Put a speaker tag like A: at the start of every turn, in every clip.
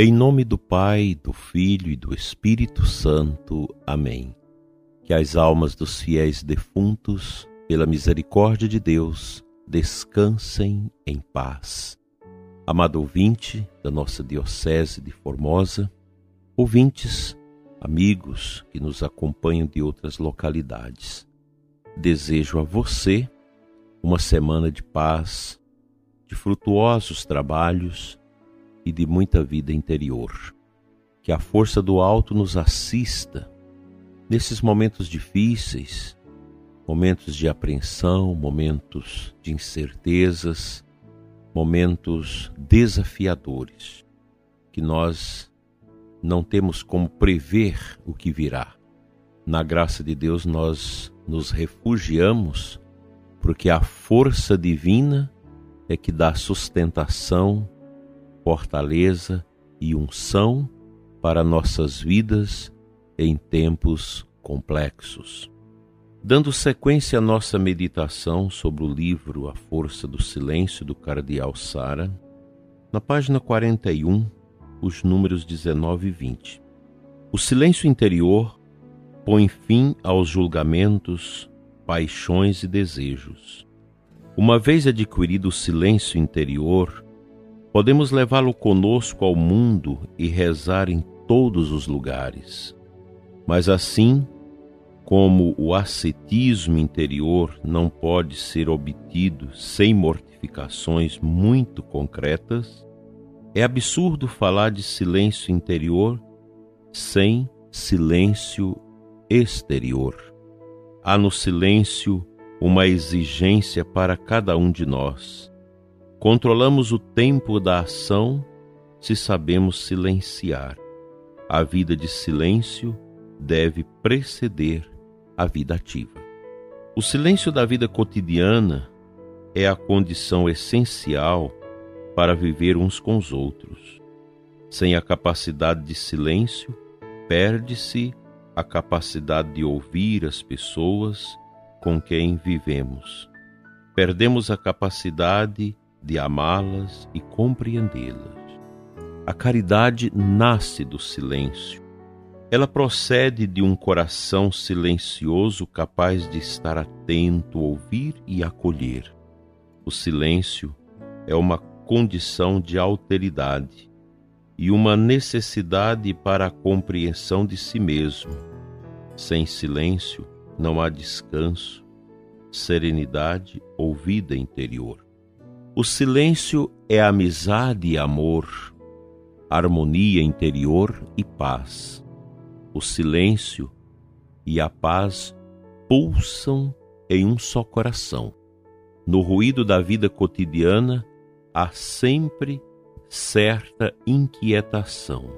A: Em nome do Pai, do Filho e do Espírito Santo. Amém. Que as almas dos fiéis defuntos, pela misericórdia de Deus, descansem em paz. Amado ouvinte da nossa Diocese de Formosa, ouvintes, amigos que nos acompanham de outras localidades, desejo a você uma semana de paz, de frutuosos trabalhos e de muita vida interior. Que a força do alto nos assista nesses momentos difíceis, momentos de apreensão, momentos de incertezas, momentos desafiadores, que nós não temos como prever o que virá. Na graça de Deus, nós nos refugiamos, porque a força divina é que dá sustentação fortaleza e unção para nossas vidas em tempos complexos. Dando sequência à nossa meditação sobre o livro A Força do Silêncio do Cardeal Sara, na página 41, os números 19 e 20. O silêncio interior põe fim aos julgamentos, paixões e desejos. Uma vez adquirido o silêncio interior, Podemos levá-lo conosco ao mundo e rezar em todos os lugares. Mas assim, como o ascetismo interior não pode ser obtido sem mortificações muito concretas, é absurdo falar de silêncio interior sem silêncio exterior. Há no silêncio uma exigência para cada um de nós Controlamos o tempo da ação se sabemos silenciar. A vida de silêncio deve preceder a vida ativa. O silêncio da vida cotidiana é a condição essencial para viver uns com os outros. Sem a capacidade de silêncio, perde-se a capacidade de ouvir as pessoas com quem vivemos. Perdemos a capacidade de amá-las e compreendê-las. A caridade nasce do silêncio. Ela procede de um coração silencioso capaz de estar atento, ouvir e acolher. O silêncio é uma condição de alteridade e uma necessidade para a compreensão de si mesmo. Sem silêncio não há descanso, serenidade ou vida interior. O silêncio é amizade e amor, harmonia interior e paz. O silêncio e a paz pulsam em um só coração. No ruído da vida cotidiana há sempre certa inquietação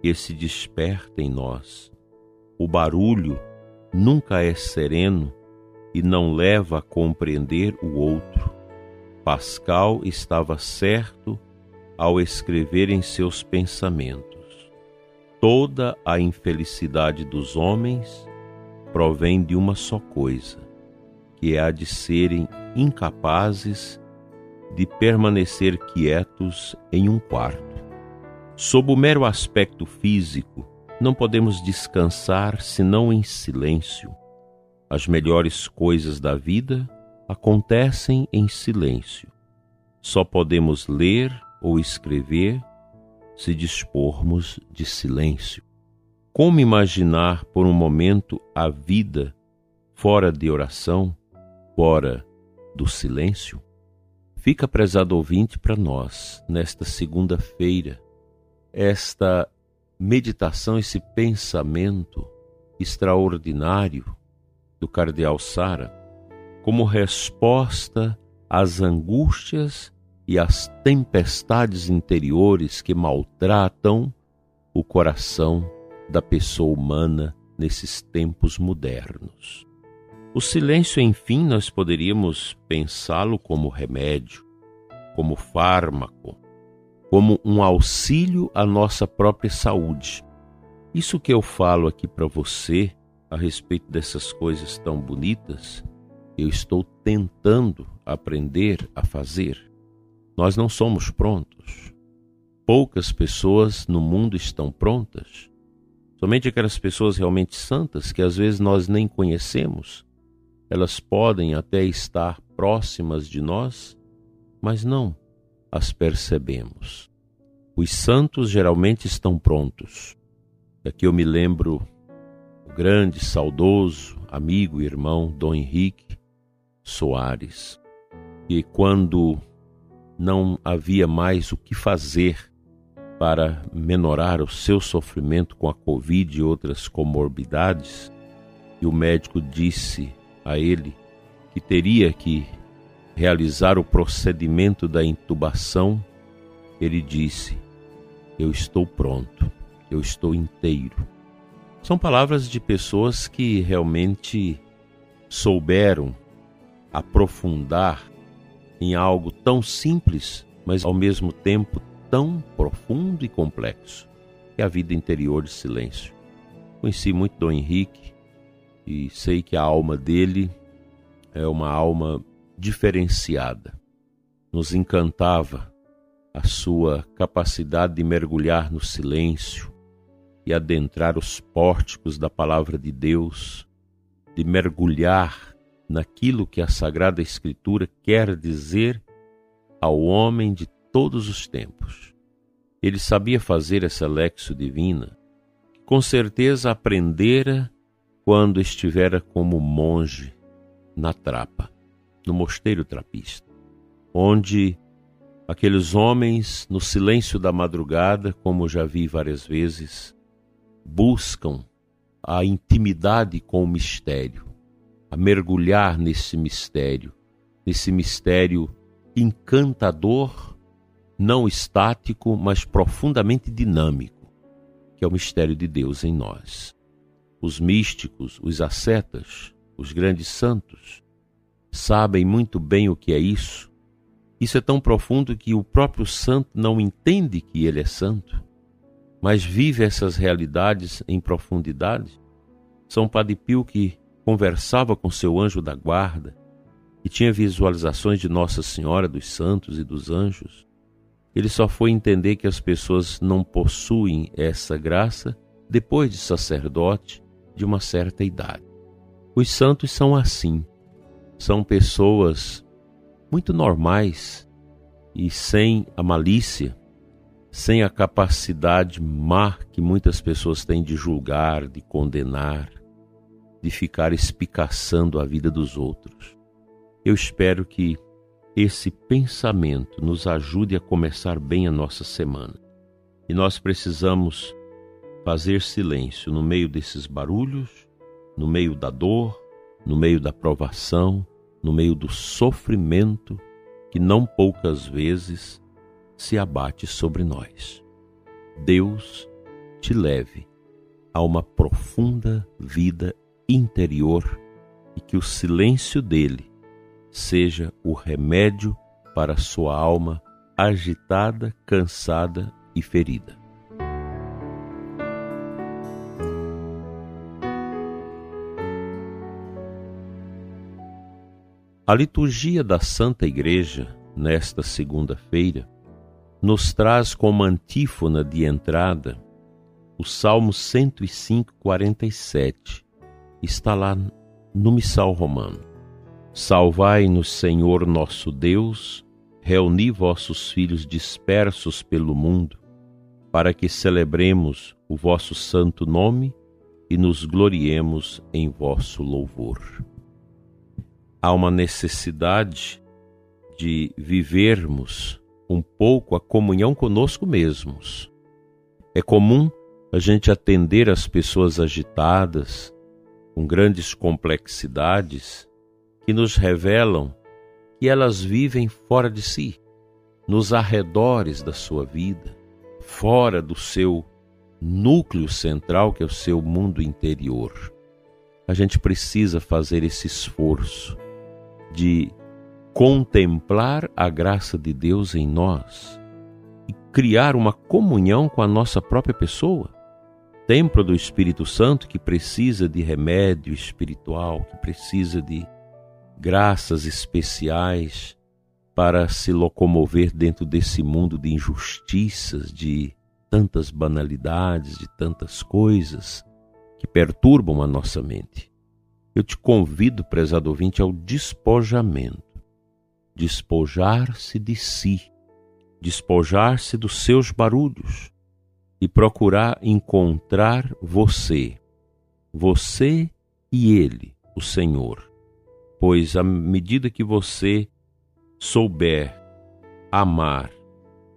A: que se desperta em nós. O barulho nunca é sereno e não leva a compreender o outro. Pascal estava certo ao escrever em seus pensamentos: toda a infelicidade dos homens provém de uma só coisa, que é a de serem incapazes de permanecer quietos em um quarto. Sob o mero aspecto físico, não podemos descansar senão em silêncio. As melhores coisas da vida acontecem em silêncio. Só podemos ler ou escrever se dispormos de silêncio. Como imaginar por um momento a vida fora de oração, fora do silêncio? Fica, prezado ouvinte, para nós, nesta segunda-feira, esta meditação, esse pensamento extraordinário do Cardeal Sara, como resposta às angústias e às tempestades interiores que maltratam o coração da pessoa humana nesses tempos modernos. O silêncio, enfim, nós poderíamos pensá-lo como remédio, como fármaco, como um auxílio à nossa própria saúde. Isso que eu falo aqui para você a respeito dessas coisas tão bonitas eu estou tentando aprender a fazer. Nós não somos prontos. poucas pessoas no mundo estão prontas. Somente aquelas pessoas realmente santas que às vezes nós nem conhecemos, elas podem até estar próximas de nós, mas não as percebemos. Os santos geralmente estão prontos. Aqui eu me lembro o grande, saudoso amigo e irmão Dom Henrique Soares, que quando não havia mais o que fazer para menorar o seu sofrimento com a Covid e outras comorbidades, e o médico disse a ele que teria que realizar o procedimento da intubação, ele disse: Eu estou pronto, eu estou inteiro. São palavras de pessoas que realmente souberam aprofundar em algo tão simples, mas ao mesmo tempo tão profundo e complexo, que é a vida interior de silêncio. Conheci muito Dom Henrique e sei que a alma dele é uma alma diferenciada. Nos encantava a sua capacidade de mergulhar no silêncio e adentrar os pórticos da palavra de Deus, de mergulhar naquilo que a Sagrada Escritura quer dizer ao homem de todos os tempos. Ele sabia fazer essa lexo divina, que com certeza aprendera quando estivera como monge na trapa, no mosteiro trapista, onde aqueles homens, no silêncio da madrugada, como já vi várias vezes, buscam a intimidade com o mistério, a mergulhar nesse mistério, nesse mistério encantador, não estático, mas profundamente dinâmico, que é o mistério de Deus em nós. Os místicos, os ascetas, os grandes santos, sabem muito bem o que é isso. Isso é tão profundo que o próprio santo não entende que ele é santo, mas vive essas realidades em profundidade. São Padre Pio que conversava com seu anjo da guarda e tinha visualizações de Nossa Senhora, dos santos e dos anjos, ele só foi entender que as pessoas não possuem essa graça depois de sacerdote de uma certa idade. Os santos são assim, são pessoas muito normais e sem a malícia, sem a capacidade má que muitas pessoas têm de julgar, de condenar, de ficar espicaçando a vida dos outros. Eu espero que esse pensamento nos ajude a começar bem a nossa semana. E nós precisamos fazer silêncio no meio desses barulhos, no meio da dor, no meio da provação, no meio do sofrimento que não poucas vezes se abate sobre nós. Deus te leve a uma profunda vida interior e que o silêncio dele seja o remédio para sua alma agitada, cansada e ferida. A liturgia da Santa Igreja, nesta segunda-feira, nos traz como antífona de entrada o Salmo 105, 47, está lá no Missal Romano. Salvai-nos, Senhor nosso Deus, reuni vossos filhos dispersos pelo mundo, para que celebremos o vosso santo nome e nos gloriemos em vosso louvor. Há uma necessidade de vivermos um pouco a comunhão conosco mesmos. É comum a gente atender as pessoas agitadas, com grandes complexidades que nos revelam que elas vivem fora de si, nos arredores da sua vida, fora do seu núcleo central, que é o seu mundo interior. A gente precisa fazer esse esforço de contemplar a graça de Deus em nós e criar uma comunhão com a nossa própria pessoa templo do Espírito Santo que precisa de remédio espiritual, que precisa de graças especiais para se locomover dentro desse mundo de injustiças, de tantas banalidades, de tantas coisas que perturbam a nossa mente. Eu te convido, prezado ouvinte, ao despojamento. Despojar-se de si, despojar-se dos seus barulhos e procurar encontrar você, você e Ele, o Senhor. Pois à medida que você souber amar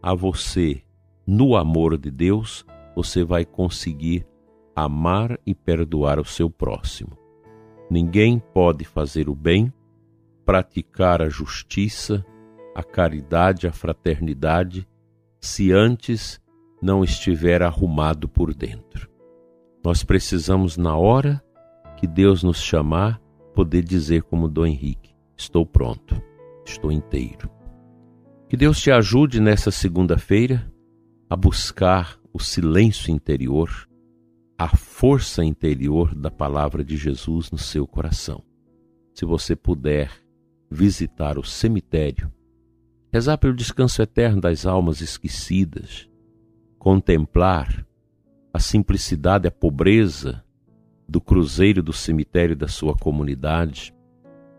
A: a você no amor de Deus, você vai conseguir amar e perdoar o seu próximo. Ninguém pode fazer o bem, praticar a justiça, a caridade, a fraternidade, se antes não estiver arrumado por dentro. Nós precisamos, na hora que Deus nos chamar, poder dizer como Dom Henrique: Estou pronto estou inteiro. Que Deus te ajude nessa segunda-feira a buscar o silêncio interior, a força interior da palavra de Jesus no seu coração. Se você puder visitar o cemitério, rezar pelo descanso eterno das almas esquecidas, contemplar a simplicidade, a pobreza do cruzeiro do cemitério da sua comunidade,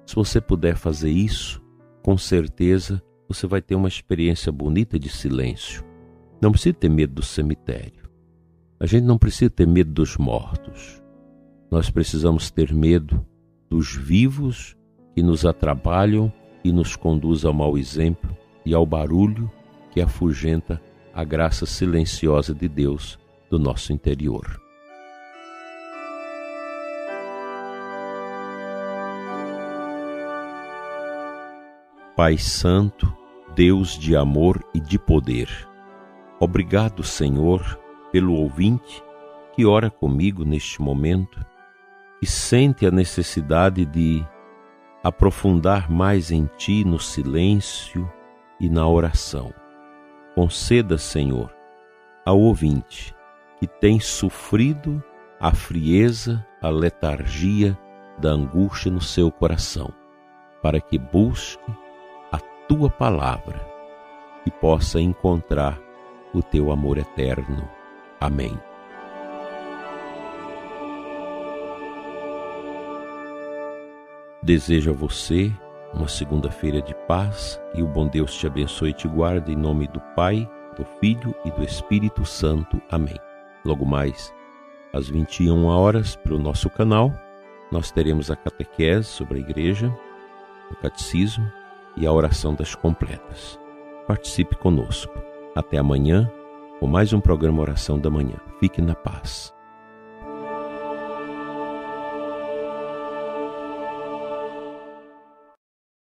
A: se você puder fazer isso, com certeza você vai ter uma experiência bonita de silêncio. Não precisa ter medo do cemitério. A gente não precisa ter medo dos mortos. Nós precisamos ter medo dos vivos que nos atrapalham e nos conduz ao mau exemplo e ao barulho que afugenta a graça silenciosa de Deus do nosso interior. Pai Santo, Deus de amor e de poder, obrigado, Senhor, pelo ouvinte que ora comigo neste momento e sente a necessidade de aprofundar mais em Ti no silêncio e na oração. Conceda, Senhor, ao ouvinte que tem sofrido a frieza, a letargia da angústia no seu coração, para que busque tua palavra e possa encontrar o teu amor eterno. Amém. Desejo a você uma segunda-feira de paz e o bom Deus te abençoe e te guarde em nome do Pai, do Filho e do Espírito Santo. Amém. Logo mais, às 21 horas, pelo nosso canal, nós teremos a catequese sobre a igreja, o catecismo e a oração das completas. Participe conosco. Até amanhã com mais um programa Oração da Manhã. Fique na paz.